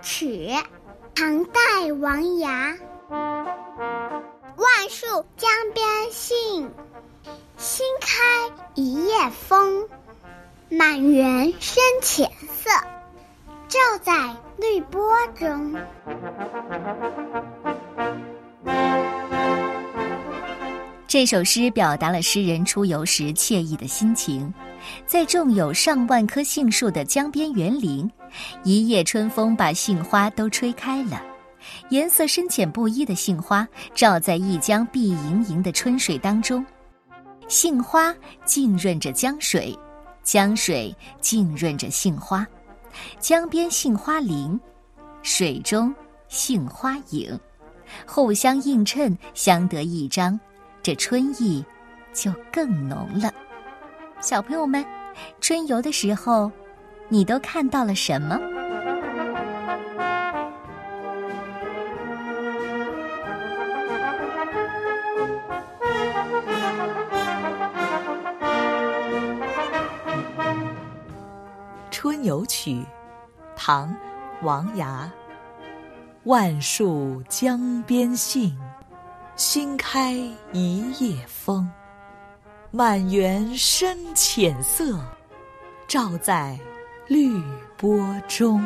曲》，唐代王涯。万树江边杏，新开一叶风。满园深浅色，照在绿波中。这首诗表达了诗人出游时惬意的心情，在种有上万棵杏树的江边园林，一夜春风把杏花都吹开了，颜色深浅不一的杏花照在一江碧莹莹的春水当中，杏花浸润着江水，江水浸润着杏花，江边杏花林，水中杏花影，互相映衬，相得益彰。这春意就更浓了。小朋友们，春游的时候，你都看到了什么？《春游曲》，唐·王涯。万树江边杏。新开一叶风，满园深浅色，照在绿波中。